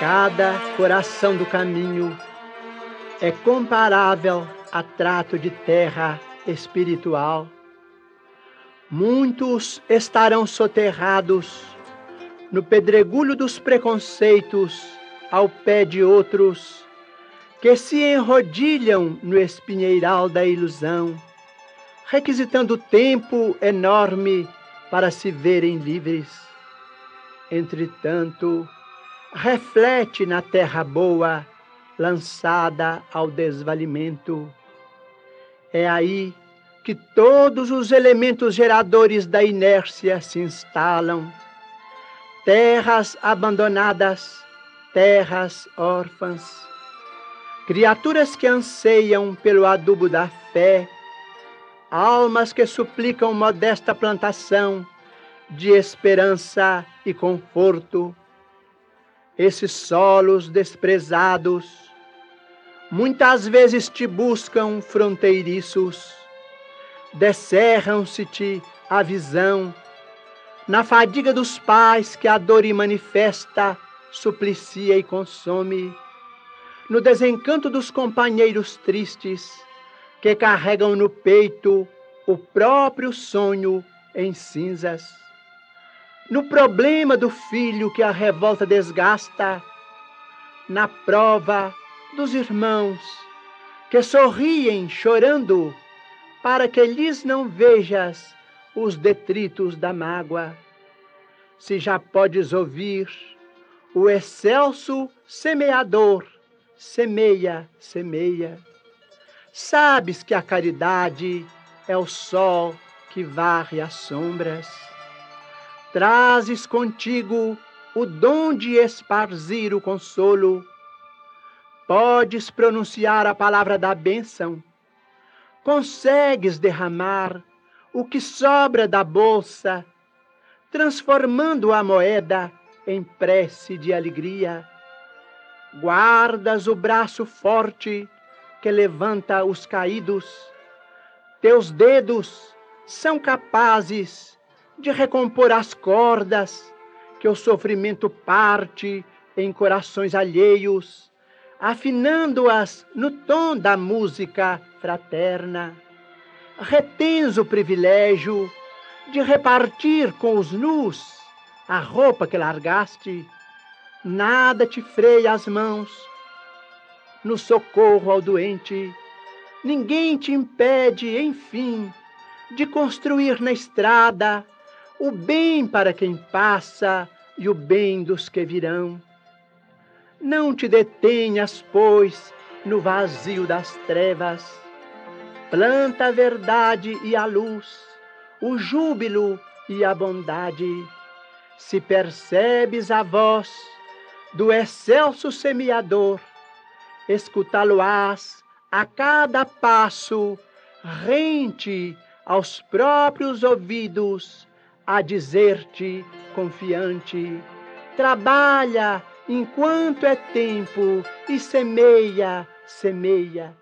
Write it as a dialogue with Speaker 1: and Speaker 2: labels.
Speaker 1: Cada coração do caminho é comparável a trato de terra espiritual. Muitos estarão soterrados no pedregulho dos preconceitos ao pé de outros que se enrodilham no espinheiral da ilusão, requisitando tempo enorme para se verem livres. Entretanto, reflete na terra boa, lançada ao desvalimento. É aí que todos os elementos geradores da inércia se instalam. Terras abandonadas, terras órfãs, criaturas que anseiam pelo adubo da fé, almas que suplicam modesta plantação de esperança e conforto. Esses solos desprezados. Muitas vezes te buscam fronteiriços, descerram-se-te a visão, na fadiga dos pais que a dor manifesta, suplicia e consome, no desencanto dos companheiros tristes que carregam no peito o próprio sonho em cinzas, no problema do filho que a revolta desgasta, na prova dos irmãos que sorriem chorando para que lhes não vejas os detritos da mágoa. Se já podes ouvir o excelso semeador, semeia, semeia. Sabes que a caridade é o sol que varre as sombras. Trazes contigo o dom de esparzir o consolo. Podes pronunciar a palavra da bênção. Consegues derramar o que sobra da bolsa, transformando a moeda em prece de alegria. Guardas o braço forte que levanta os caídos. Teus dedos são capazes de recompor as cordas que o sofrimento parte em corações alheios, afinando-as no tom da música fraterna. Retens o privilégio de repartir com os nus a roupa que largaste, nada te freia as mãos no socorro ao doente, ninguém te impede, enfim, de construir na estrada o bem para quem passa e o bem dos que virão. Não te detenhas, pois, no vazio das trevas. Planta a verdade e a luz, o júbilo e a bondade. Se percebes a voz do excelso semeador, escutá-lo-ás a cada passo, rente aos próprios ouvidos, a dizer-te confiante: trabalha enquanto é tempo e semeia, semeia